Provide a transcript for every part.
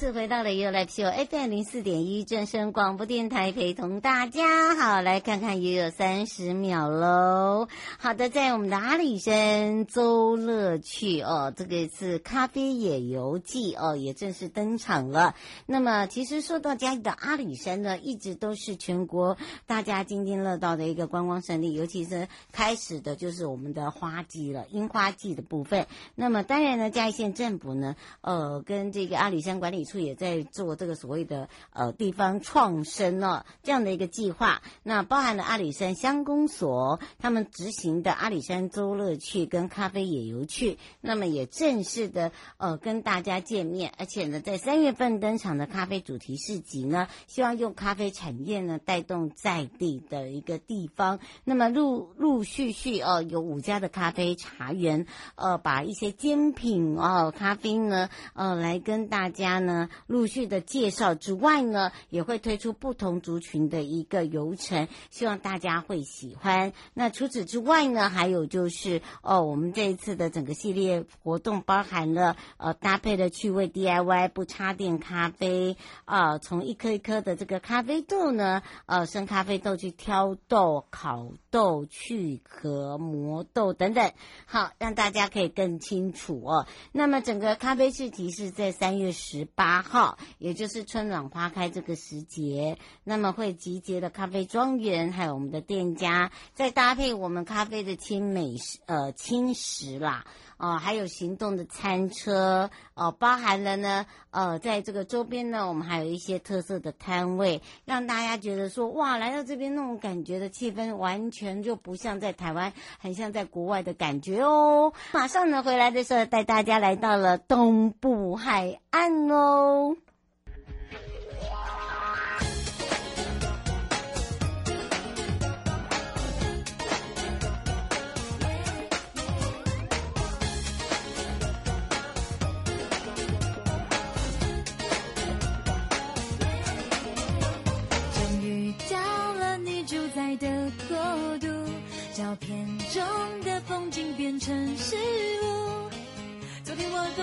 次回到了 You Live Show FM 零四点一正声广播电台，陪同大家好，来看看也有三十秒喽。好的，在我们的阿里山周乐趣哦，这个是咖啡野游记哦，也正式登场了。那么，其实说到嘉义的阿里山呢，一直都是全国大家津津乐道的一个观光胜地，尤其是开始的就是我们的花季了，樱花季的部分。那么，当然呢，嘉义县政府呢，呃，跟这个阿里山。管理处也在做这个所谓的呃地方创生哦，这样的一个计划，那包含了阿里山乡公所他们执行的阿里山周乐趣跟咖啡野游趣，那么也正式的呃跟大家见面，而且呢，在三月份登场的咖啡主题市集呢，希望用咖啡产业呢带动在地的一个地方，那么陆陆续续哦有五家的咖啡茶园，呃把一些精品哦咖啡呢呃来跟大家。呢陆续的介绍之外呢，也会推出不同族群的一个游程，希望大家会喜欢。那除此之外呢，还有就是哦，我们这一次的整个系列活动包含了呃搭配的趣味 DIY 不插电咖啡啊，从、一颗一颗的这个咖啡豆呢，呃生咖啡豆去挑豆、烤豆、去壳、磨豆等等，好让大家可以更清楚哦。那么整个咖啡市集是在三月十。八号，也就是春暖花开这个时节，那么会集结的咖啡庄园，还有我们的店家，再搭配我们咖啡的轻美食，呃，轻食啦，呃，还有行动的餐车，哦、包含了呢，呃，在这个周边呢，我们还有一些特色的摊位，让大家觉得说，哇，来到这边那种感觉的气氛，完全就不像在台湾，很像在国外的感觉哦。马上呢，回来的时候带大家来到了东部海岸。哦！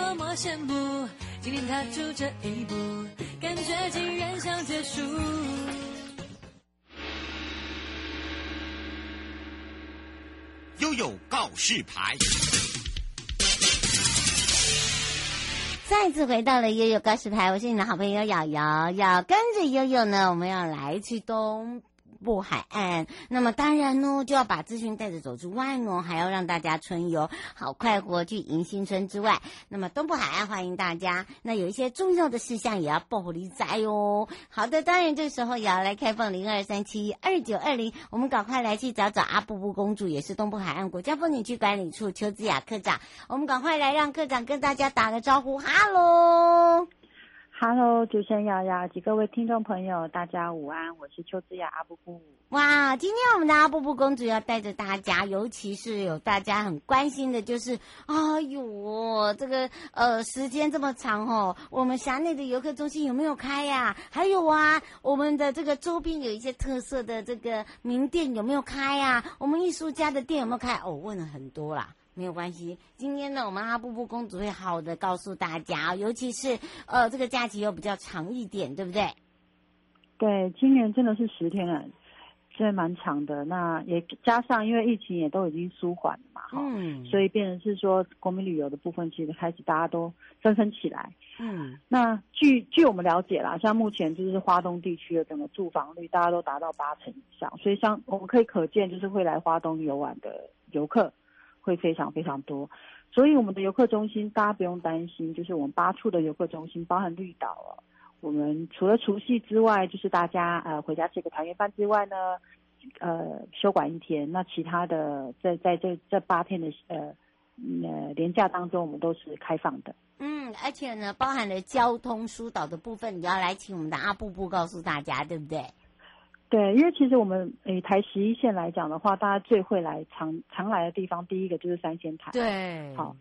多么羡慕。今天踏出这一步，感觉竟然想结束。悠悠告示牌，再次回到了悠悠告示牌，我是你的好朋友瑶瑶，要跟着悠悠呢，我们要来去东。部海岸，那么当然呢，就要把资讯带着走之外呢，还要让大家春游好快活去迎新春之外，那么东部海岸欢迎大家。那有一些重要的事项也要报你知哦。好的，当然这时候也要来开放零二三七二九二零，我们赶快来去找找阿布布公主，也是东部海岸国家风景区管理处邱子雅科长，我们赶快来让科长跟大家打个招呼，哈喽。Hello，主持人瑶瑶及各位听众朋友，大家午安，我是邱姿雅阿布布。哇，今天我们的阿布布公主要带着大家，尤其是有大家很关心的，就是，哎呦，这个呃时间这么长哦，我们辖内的游客中心有没有开呀？还有啊，我们的这个周边有一些特色的这个名店有没有开呀？我们艺术家的店有没有开？哦，问了很多啦。没有关系，今天呢，我们阿布布公主会好好的告诉大家，尤其是呃，这个假期又比较长一点，对不对？对，今年真的是十天了，真的蛮长的。那也加上，因为疫情也都已经舒缓了嘛，哈、嗯，所以变成是说国民旅游的部分，其实开始大家都纷纷起来。嗯，那据据我们了解啦，像目前就是花东地区的整个住房率，大家都达到八成以上，所以像我们可以可见，就是会来花东游玩的游客。会非常非常多，所以我们的游客中心大家不用担心，就是我们八处的游客中心，包含绿岛了。我们除了除夕之外，就是大家呃回家吃个团圆饭之外呢，呃休馆一天。那其他的在在这这八天的呃呃连假当中，我们都是开放的。嗯，而且呢，包含了交通疏导的部分，你要来请我们的阿布布告诉大家，对不对？对，因为其实我们诶台十一线来讲的话，大家最会来常常来的地方，第一个就是三仙台。对，好，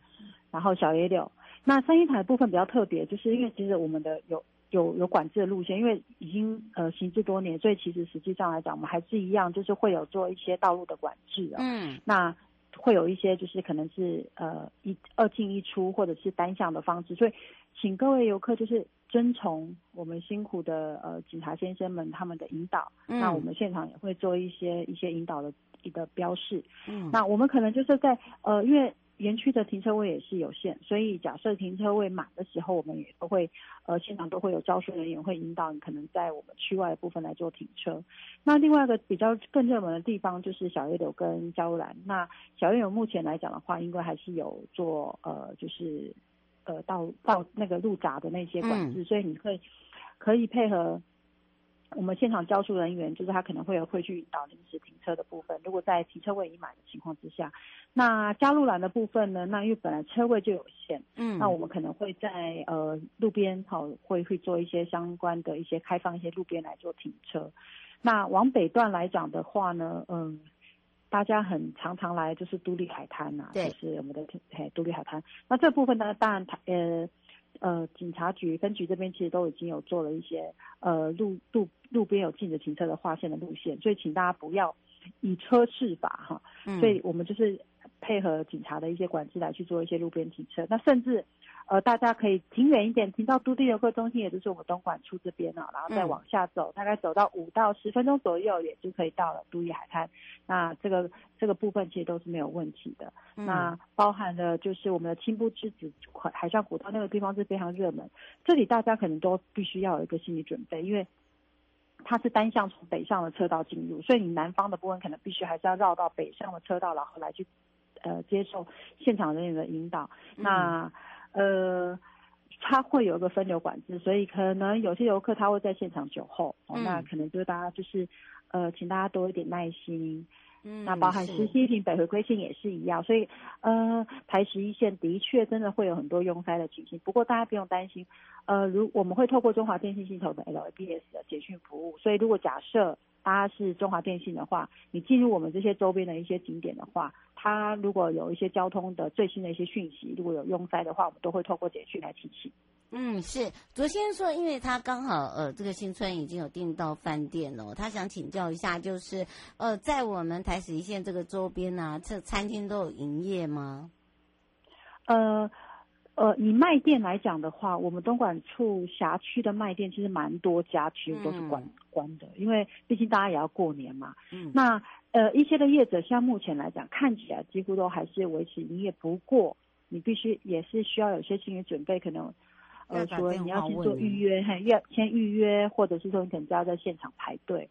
然后小野柳。那三仙台的部分比较特别，就是因为其实我们的有有有管制的路线，因为已经呃行之多年，所以其实实际上来讲，我们还是一样，就是会有做一些道路的管制啊。嗯，那会有一些就是可能是呃一二进一出，或者是单向的方式，所以请各位游客就是遵从我们辛苦的呃警察先生们他们的引导。嗯，那我们现场也会做一些一些引导的一个标示。嗯，那我们可能就是在呃因为。园区的停车位也是有限，所以假设停车位满的时候，我们也都会，呃，现场都会有招收人员会引导你，可能在我们区外的部分来做停车。那另外一个比较更热门的地方就是小叶柳跟加路兰。那小叶柳目前来讲的话，应该还是有做，呃，就是，呃，到到那个路闸的那些管制，嗯、所以你会可以配合。我们现场交收人员就是他可能会有会去引导临时停车的部分。如果在停车位已满的情况之下，那加路栏的部分呢？那因为本来车位就有限，嗯，那我们可能会在呃路边好会会做一些相关的一些开放一些路边来做停车。那往北段来讲的话呢，嗯，大家很常常来就是都立海滩啊，对就是我们的嘿都立海滩。那这部分呢，当然呃。呃，警察局分局这边其实都已经有做了一些呃路路路边有禁止停车的划线的路线，所以请大家不要以车试法哈，嗯、所以我们就是配合警察的一些管制来去做一些路边停车，那甚至。呃，大家可以停远一点，停到都地游客中心，也就是我们东莞处这边啊，然后再往下走，嗯、大概走到五到十分钟左右，也就可以到了都历海滩。那这个这个部分其实都是没有问题的。嗯、那包含了就是我们的青布之子海上古道那个地方是非常热门，这里大家可能都必须要有一个心理准备，因为它是单向从北上的车道进入，所以你南方的部分可能必须还是要绕到北上的车道，然后来去呃接受现场人员的引导。嗯、那呃，它会有一个分流管制，所以可能有些游客他会在现场酒后，哦，那可能就是大家就是，呃，请大家多一点耐心。嗯，那包含十七平北回归线也是一样，所以呃，台十一线的确真的会有很多拥塞的情形，不过大家不用担心，呃，如我们会透过中华电信系统的 LABS 的简讯服务，所以如果假设。它是中华电信的话，你进入我们这些周边的一些景点的话，它如果有一些交通的最新的一些讯息，如果有拥塞的话，我们都会透过简讯来提醒。嗯，是。昨天说，因为他刚好呃，这个新村已经有订到饭店了，他想请教一下，就是呃，在我们台十一线这个周边呢、啊，这餐厅都有营业吗？呃。呃，以卖店来讲的话，我们东莞处辖区的卖店其实蛮多家，其实都是关、嗯、关的，因为毕竟大家也要过年嘛。嗯。那呃，一些的业者，像目前来讲，看起来几乎都还是维持营业。不过，你必须也是需要有些心理准备，可能呃，说你要去做预约，要先预约，或者是说你可能就要在现场排队。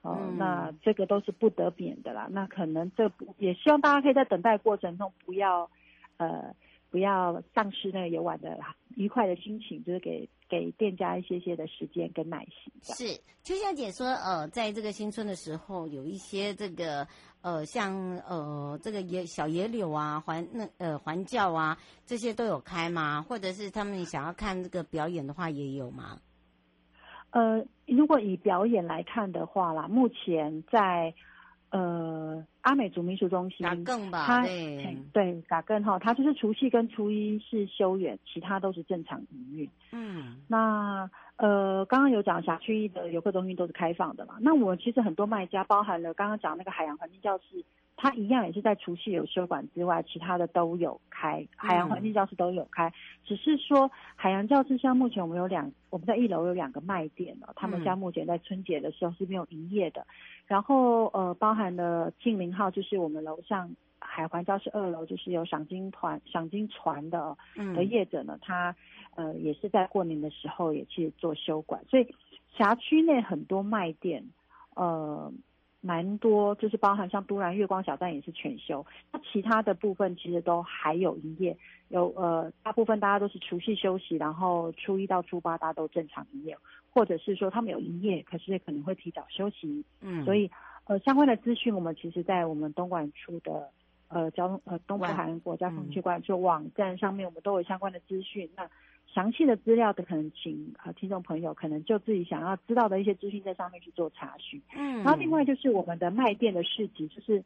哦、那这个都是不得免的啦。那可能这不也希望大家可以在等待过程中不要呃。不要丧失那个游玩的愉快的心情，就是给给店家一些些的时间跟耐心。是，秋香姐说，呃，在这个新春的时候，有一些这个呃，像呃，这个野小野柳啊，环那呃环教啊，这些都有开吗？或者是他们想要看这个表演的话，也有吗？呃，如果以表演来看的话啦，目前在。呃，阿美族民俗中心打，更吧，它对对，打更哈，它就是除夕跟初一是休园，其他都是正常营运。嗯，那呃，刚刚有讲辖区的游客中心都是开放的嘛？那我其实很多卖家，包含了刚刚讲那个海洋环境教室。它一样也是在除夕有休馆之外，其他的都有开，海洋环境教室都有开。嗯、只是说海洋教室像目前我们有两，我们在一楼有两个卖点了，他们家目前在春节的时候是没有营业的。嗯、然后呃，包含了庆林号，就是我们楼上海环教室二楼就是有赏金团、赏金船的的业者呢，他呃也是在过年的时候也去做休馆，所以辖区内很多卖店呃。蛮多，就是包含像都兰月光小站也是全休，那其他的部分其实都还有营业，有呃大部分大家都是除夕休息，然后初一到初八大家都正常营业，或者是说他们有营业，可是可能会提早休息，嗯，所以呃相关的资讯我们其实在我们东莞出的呃交通呃东部海岸国家风景区管理处网站上面，我们都有相关的资讯。那详细的资料的可能请呃听众朋友可能就自己想要知道的一些资讯在上面去做查询。嗯，然后另外就是我们的卖店的市集，就是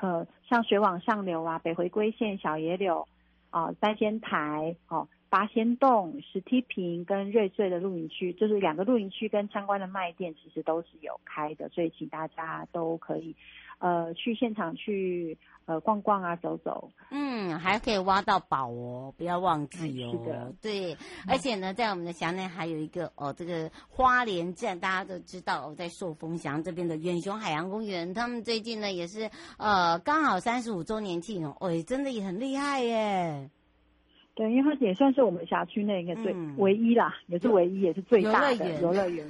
呃像水往上流啊、北回归线、小野柳啊、呃、三仙台哦。八仙洞、石梯坪跟瑞穗的露营区，就是两个露营区跟相关的卖店，其实都是有开的，所以请大家都可以，呃，去现场去呃逛逛啊，走走。嗯，还可以挖到宝哦，不要忘记哦。是的，对，而且呢，在我们的辖内还有一个哦，这个花莲站，大家都知道哦，在寿丰乡这边的远雄海洋公园，他们最近呢也是呃刚好三十五周年庆哦，哎，真的也很厉害耶。对，因为它也算是我们辖区内应该最、嗯、唯一啦，也是唯一，也是最大的游乐园。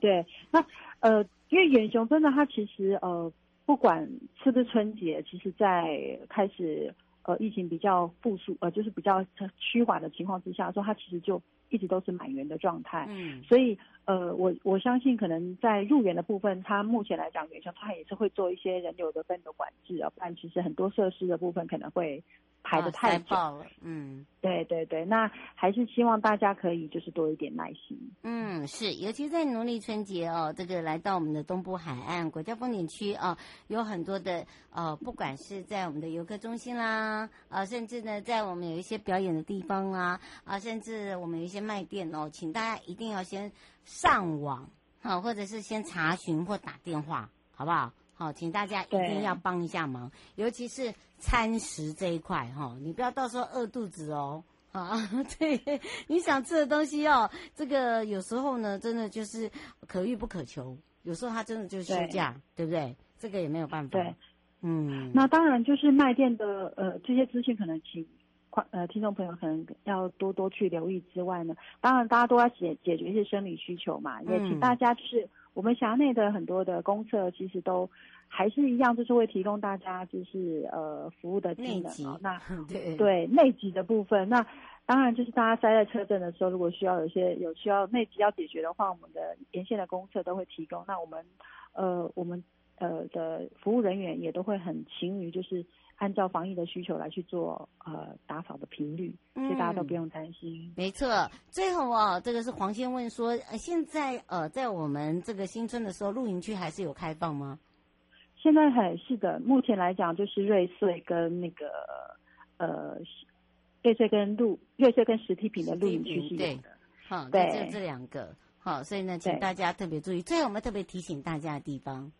对，那呃，因为远雄真的，它其实呃，不管是不是春节，其实在开始呃疫情比较复苏呃，就是比较趋缓的情况之下，说它其实就一直都是满员的状态。嗯，所以呃，我我相信可能在入园的部分，它目前来讲，远雄它也是会做一些人流的分流管制啊，不然其实很多设施的部分可能会。排的太久了，嗯，对对对，那还是希望大家可以就是多一点耐心。嗯，是，尤其在农历春节哦，这个来到我们的东部海岸国家风景区啊，有很多的呃，不管是在我们的游客中心啦，啊，甚至呢，在我们有一些表演的地方啊，啊，甚至我们有一些卖店哦，请大家一定要先上网，好，或者是先查询或打电话，好不好？好，请大家一定要帮一下忙，尤其是餐食这一块哈，你不要到时候饿肚子哦。啊，对，你想吃的东西哦，这个有时候呢，真的就是可遇不可求，有时候他真的就是休假，对，对不对？这个也没有办法。对，嗯，那当然就是卖店的呃这些资讯，可能请呃听众朋友可能要多多去留意之外呢，当然大家都要解解决一些生理需求嘛，也请大家就是。嗯我们辖内的很多的公厕其实都还是一样，就是会提供大家就是呃服务的技能哦。那 对对内急的部分，那当然就是大家塞在车阵的时候，如果需要有些有需要内急要解决的话，我们的沿线的公厕都会提供。那我们呃我们呃的服务人员也都会很勤于就是。按照防疫的需求来去做呃打扫的频率，所以大家都不用担心。嗯、没错，最后哦，这个是黄先问说，呃，现在呃在我们这个新春的时候，露营区还是有开放吗？现在还是的，目前来讲就是瑞穗跟那个呃瑞穗跟露瑞穗跟实体品的露营区是有的。好，对，就这两个。好，所以呢，请大家特别注意。最后我们特别提醒大家的地方。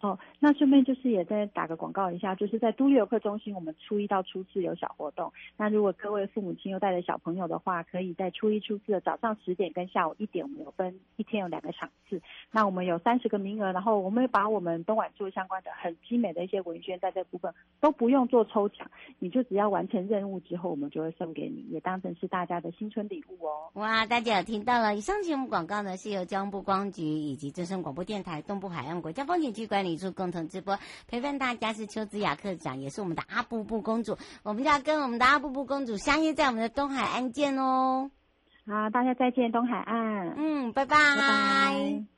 哦，那顺便就是也再打个广告一下，就是在都历游客中心，我们初一到初四有小活动。那如果各位父母亲又带着小朋友的话，可以在初一、初四的早上十点跟下午一点，我们有分一天有两个场次。那我们有三十个名额，然后我们把我们东莞做相关的很精美的一些文宣，在这部分都不用做抽奖，你就只要完成任务之后，我们就会送给你，也当成是大家的新春礼物哦。哇，大家有听到了？以上节目广告呢，是由交通部光局以及正声广播电台东部海岸国家风景区管理处共同直播，陪伴大家是邱子雅课长，也是我们的阿布布公主。我们要跟我们的阿布布公主相约在我们的东海岸见哦。好，大家再见，东海岸。嗯，拜拜。拜拜。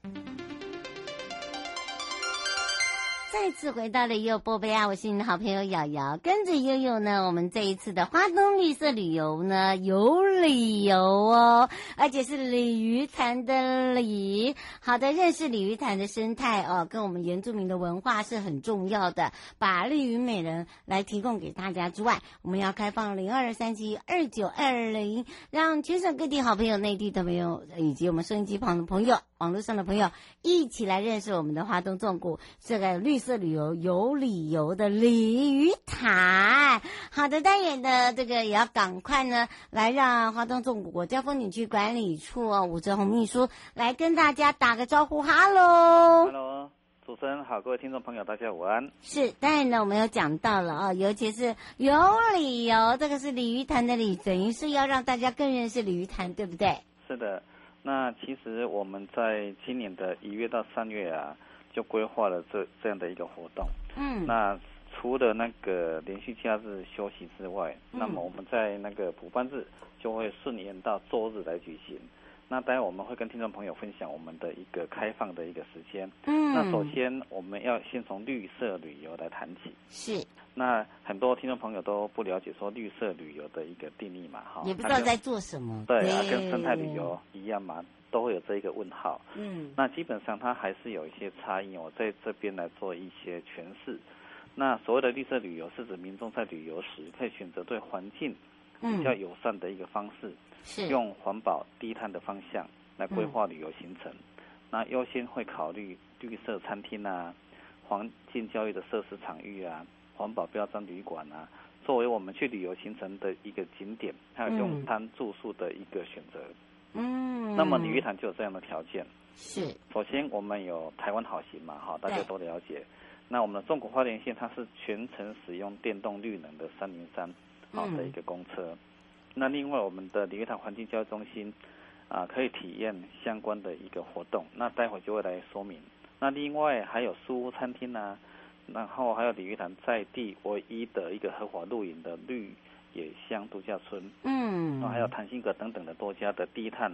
再次回到了悠悠波贝啊，我是你的好朋友瑶瑶，跟着悠悠呢，我们这一次的花东绿色旅游呢，有理由哦，而且是鲤鱼潭的鲤。好的，认识鲤鱼潭的生态哦，跟我们原住民的文化是很重要的。把绿鱼美人来提供给大家之外，我们要开放零二三七二九二零，让全省各地好朋友、内地的朋友以及我们收音机旁的朋友、网络上的朋友一起来认识我们的花东纵谷这个绿色。旅游有理由的鲤鱼潭。好的，单元的这个也要赶快呢，来让华东纵谷国家风景区管理处哦，吴哲宏秘书来跟大家打个招呼，哈喽，哈喽，主持人好，各位听众朋友，大家午安。是，当然呢，我们有讲到了啊，尤其是有理由，这个是鲤鱼潭的鲤，等于是要让大家更认识鲤鱼潭，对不对？是的。那其实我们在今年的一月到三月啊，就规划了这这样的一个活动。嗯。那除了那个连续假日休息之外，嗯、那么我们在那个补班日就会顺延到周日来举行。那待会我们会跟听众朋友分享我们的一个开放的一个时间。嗯。那首先我们要先从绿色旅游来谈起。是。那很多听众朋友都不了解说绿色旅游的一个定义嘛，哈，也不知道在做什么。对啊，跟生态旅游一样嘛，都会有这一个问号。嗯，那基本上它还是有一些差异，我在这边来做一些诠释。那所谓的绿色旅游是指民众在旅游时可以选择对环境比较友善的一个方式，是用环保低碳的方向来规划旅游行程。那优先会考虑绿色餐厅啊，环境教育的设施场域啊。环保标章旅馆啊，作为我们去旅游行程的一个景点，还有用餐住宿的一个选择。嗯，那么鲤鱼潭就有这样的条件。是，首先我们有台湾好行嘛，哈，大家都了解。那我们的纵谷花莲线，它是全程使用电动绿能的三零三好的一个公车。嗯、那另外我们的鲤鱼潭环境教育中心啊，可以体验相关的一个活动。那待会就会来说明。那另外还有书屋餐厅啊。然后还有鲤鱼潭在地唯一的一个合法露营的绿野乡度假村，嗯，然后还有潭心阁等等的多家的低碳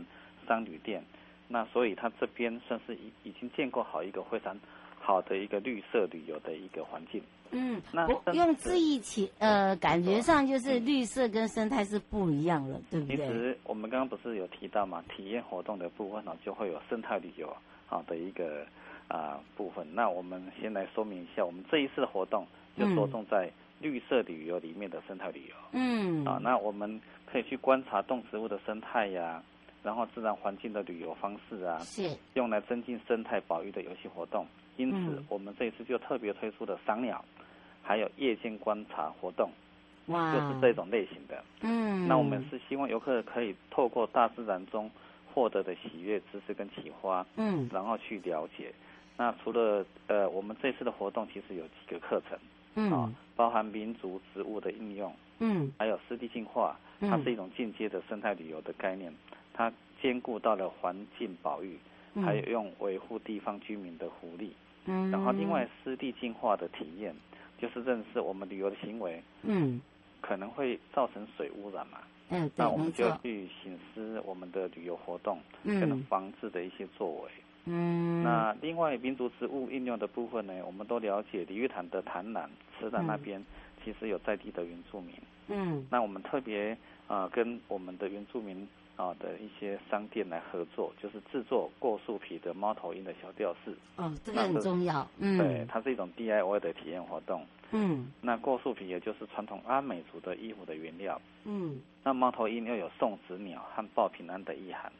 商旅店，那所以它这边算是已已经建构好一个非常好的一个绿色旅游的一个环境。嗯，那用字义起，呃，感觉上就是绿色跟生态是不一样了，对不对？其实我们刚刚不是有提到嘛，体验活动的部分呢，就会有生态旅游好的一个。啊，部分。那我们先来说明一下，我们这一次的活动就着重在绿色旅游里面的生态旅游。嗯。啊，那我们可以去观察动植物的生态呀、啊，然后自然环境的旅游方式啊，是用来增进生态保育的游戏活动。因此，我们这一次就特别推出了赏鸟，还有夜间观察活动。哇。就是这种类型的。嗯。那我们是希望游客可以透过大自然中获得的喜悦、知识跟启发，嗯，然后去了解。那除了呃，我们这次的活动其实有几个课程，嗯，啊，包含民族植物的应用，嗯，还有湿地净化，它是一种进阶的生态旅游的概念，它兼顾到了环境保育，还有用维护地方居民的福利，嗯，然后另外湿地净化的体验，就是认识我们旅游的行为，嗯，可能会造成水污染嘛，嗯，那我们就去醒思我们的旅游活动可能防治的一些作为。嗯，那另外民族植物应用的部分呢，我们都了解鲤鱼潭的潭南、池南那边，其实有在地的原住民。嗯，那我们特别啊、呃、跟我们的原住民啊、呃、的一些商店来合作，就是制作过树皮的猫头鹰的小吊饰。哦，这个很重要。嗯，对，它是一种 DIY 的体验活动。嗯，那过树皮也就是传统阿美族的衣服的原料。嗯，那猫头鹰又有送子鸟和报平安的意涵。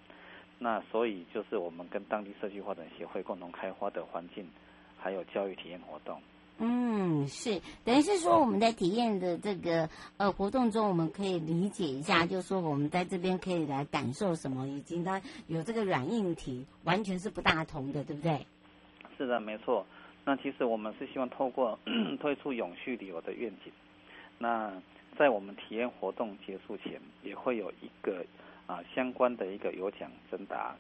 那所以就是我们跟当地社区发展协会共同开发的环境，还有教育体验活动。嗯，是，等于是说我们在体验的这个呃活动中，我们可以理解一下，就是说我们在这边可以来感受什么，以及它有这个软硬体，完全是不大同的，对不对？是的，没错。那其实我们是希望透过推出永续旅游的愿景，那在我们体验活动结束前，也会有一个。啊，相关的一个有奖征答，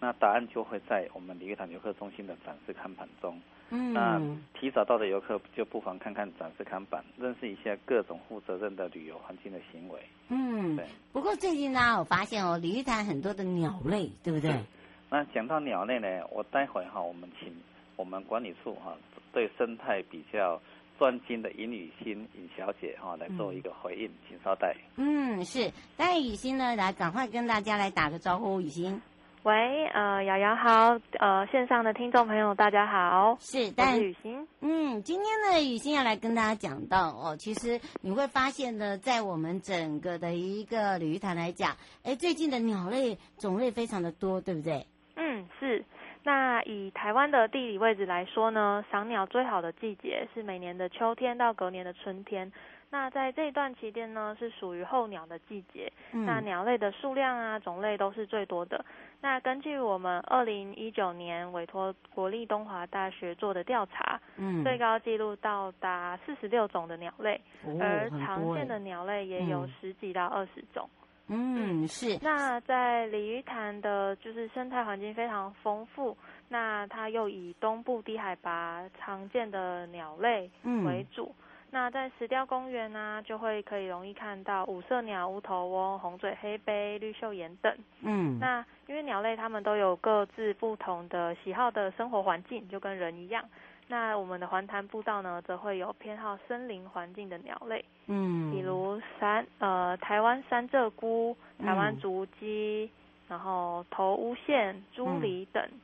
那答案就会在我们鲤鱼潭游客中心的展示看板中。嗯，那提早到的游客就不妨看看展示看板，认识一下各种负责任的旅游环境的行为。嗯，对。不过最近呢，我发现哦，鲤鱼潭很多的鸟类，对不对？那讲到鸟类呢，我待会哈，我们请我们管理处哈对生态比较专精的尹雨欣尹小姐哈、哦、来做一个回应，请稍待。嗯，是，但雨欣呢来赶快跟大家来打个招呼，雨欣。喂，呃，瑶瑶好，呃，线上的听众朋友大家好，是，但是雨欣，嗯，今天呢，雨欣要来跟大家讲到哦，其实你会发现呢，在我们整个的一个鲤鱼潭来讲，哎，最近的鸟类种类非常的多，对不对？嗯，是。那以台湾的地理位置来说呢，赏鸟最好的季节是每年的秋天到隔年的春天。那在这一段期间呢，是属于候鸟的季节。嗯、那鸟类的数量啊，种类都是最多的。那根据我们二零一九年委托国立东华大学做的调查，嗯，最高纪录到达四十六种的鸟类，哦、而常见的鸟类也有十几到二十种。嗯，嗯是。那在鲤鱼潭的，就是生态环境非常丰富。那它又以东部低海拔常见的鸟类为主。嗯那在石雕公园呢、啊，就会可以容易看到五色鸟、乌头翁、红嘴黑背、绿袖眼等。嗯，那因为鸟类它们都有各自不同的喜好的生活环境，就跟人一样。那我们的环潭步道呢，则会有偏好森林环境的鸟类。嗯，比如山呃台湾三鷓鸪、台湾竹鸡，然后头乌线、朱鹂等、嗯、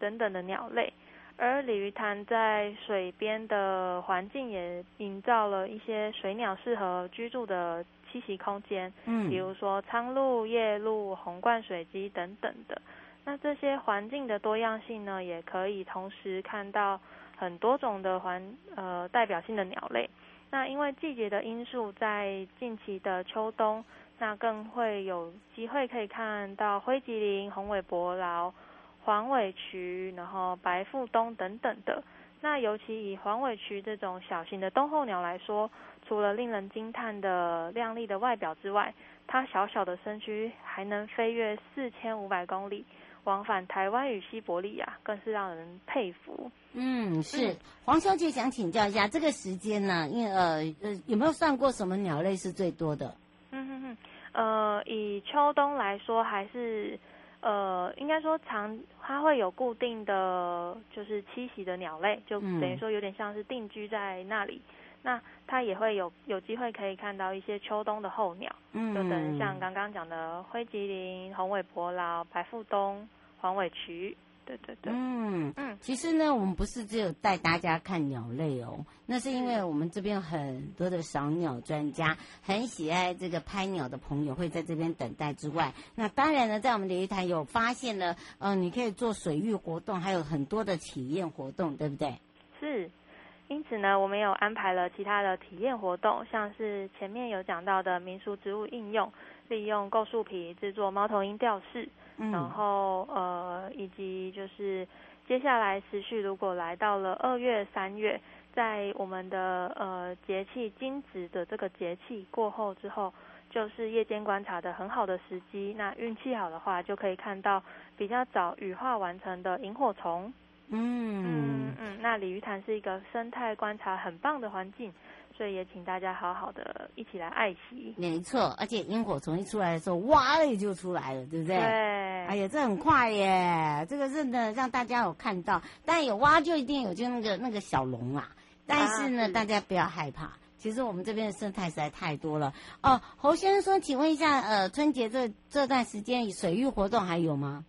等等的鸟类。而鲤鱼潭在水边的环境也营造了一些水鸟适合居住的栖息空间，嗯，比如说苍鹭、夜鹭、红冠水鸡等等的。那这些环境的多样性呢，也可以同时看到很多种的环呃代表性的鸟类。那因为季节的因素，在近期的秋冬，那更会有机会可以看到灰吉林、红尾伯劳。黄尾鴝，然后白腹鶇等等的。那尤其以黄尾鴝这种小型的冬候鸟来说，除了令人惊叹的亮丽的外表之外，它小小的身躯还能飞越四千五百公里，往返台湾与西伯利亚，更是让人佩服。嗯，是。嗯、黄小姐想请教一下，这个时间呢，因为呃呃，有没有算过什么鸟类是最多的？嗯哼哼，呃，以秋冬来说，还是。呃，应该说长，它会有固定的就是栖息的鸟类，就等于说有点像是定居在那里。嗯、那它也会有有机会可以看到一些秋冬的候鸟，嗯，就等于像刚刚讲的灰吉林、红尾伯劳、白腹鶇、黄尾鴝。对对对，嗯嗯，其实呢，我们不是只有带大家看鸟类哦，那是因为我们这边很多的赏鸟专家，很喜爱这个拍鸟的朋友会在这边等待之外，那当然呢，在我们鲤鱼潭有发现了，嗯、呃，你可以做水域活动，还有很多的体验活动，对不对？是，因此呢，我们有安排了其他的体验活动，像是前面有讲到的民俗植物应用，利用构树皮制作猫头鹰吊饰。嗯、然后呃，以及就是接下来持续，如果来到了二月、三月，在我们的呃节气惊蛰的这个节气过后之后，就是夜间观察的很好的时机。那运气好的话，就可以看到比较早羽化完成的萤火虫。嗯嗯嗯，那鲤鱼潭是一个生态观察很棒的环境。所以也请大家好好的一起来爱惜。没错，而且萤火虫一出来的时候，哇嘞就出来了，对不对？对。哎呀，这很快耶！这个真的让大家有看到，但有蛙就一定有就那个那个小龙啦。但是呢，啊、大家不要害怕，其实我们这边的生态实在太多了。哦，侯先生说，请问一下，呃，春节这这段时间水域活动还有吗？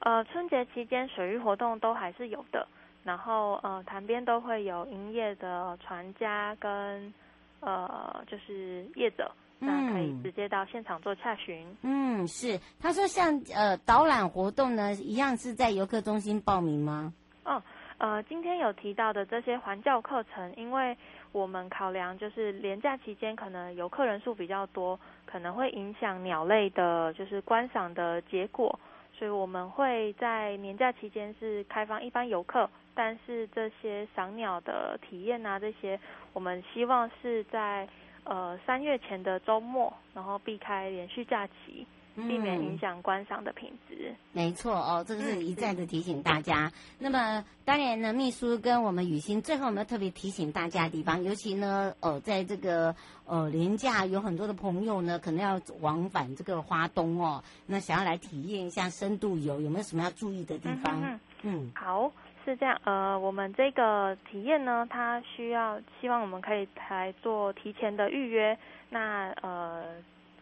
啊，呃，春节期间水域活动都还是有的。然后呃，潭边都会有营业的船家跟呃，就是业者，那可以直接到现场做洽询。嗯，是。他说像呃导览活动呢，一样是在游客中心报名吗？哦，呃，今天有提到的这些环教课程，因为我们考量就是连假期间可能游客人数比较多，可能会影响鸟类的，就是观赏的结果。所以我们会在年假期间是开放一般游客，但是这些赏鸟的体验啊，这些我们希望是在呃三月前的周末，然后避开连续假期。避免影响观赏的品质。没错哦，这个是一再的提醒大家。嗯、那么当然呢，秘书跟我们雨欣最后我们要特别提醒大家的地方，尤其呢，呃，在这个呃连假有很多的朋友呢，可能要往返这个花东哦，那想要来体验一下深度游，有没有什么要注意的地方？嗯，嗯，嗯好。是这样，呃，我们这个体验呢，它需要希望我们可以来做提前的预约，那呃，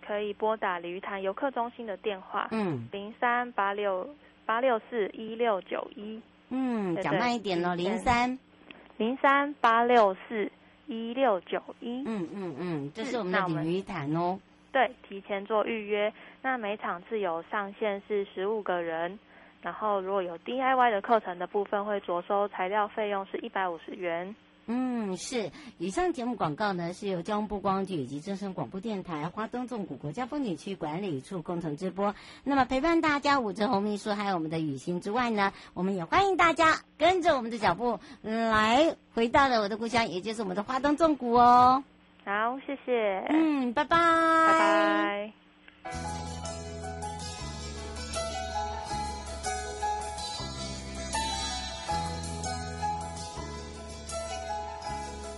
可以拨打鲤鱼潭游客中心的电话，嗯，零三八六八六四一六九一，嗯，讲慢一点哦，零三零三八六四一六九一，嗯嗯嗯，这是我们的鲤鱼潭哦，对，提前做预约，那每场自由上限是十五个人。然后，如果有 DIY 的课程的部分，会着收材料费用是一百五十元。嗯，是。以上节目广告呢，是由交通部观光局以及正声广播电台花东纵谷国家风景区管理处共同直播。那么陪伴大家，武志红秘书还有我们的雨欣之外呢，我们也欢迎大家跟着我们的脚步来回到了我的故乡，也就是我们的花东纵谷哦。好，谢谢。嗯，拜拜。拜拜。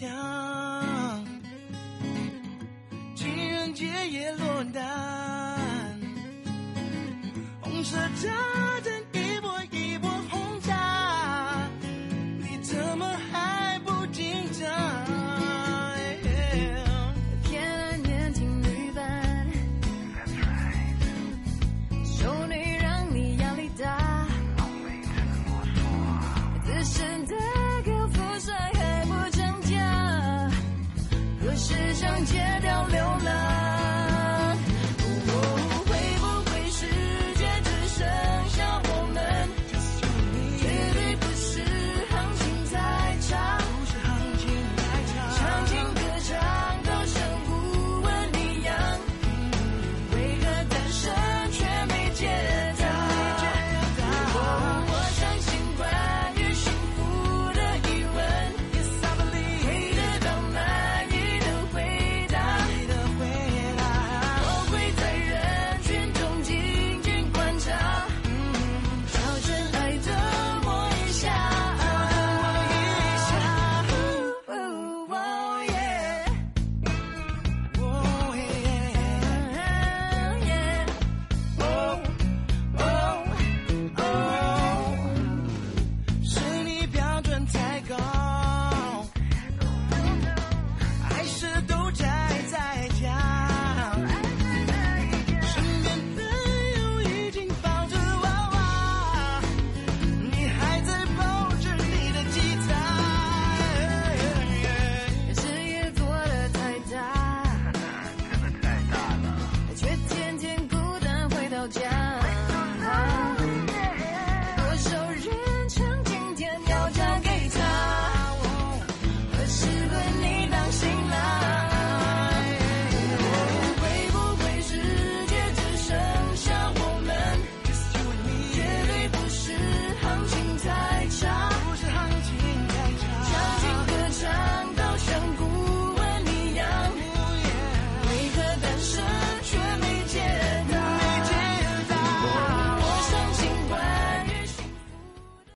想。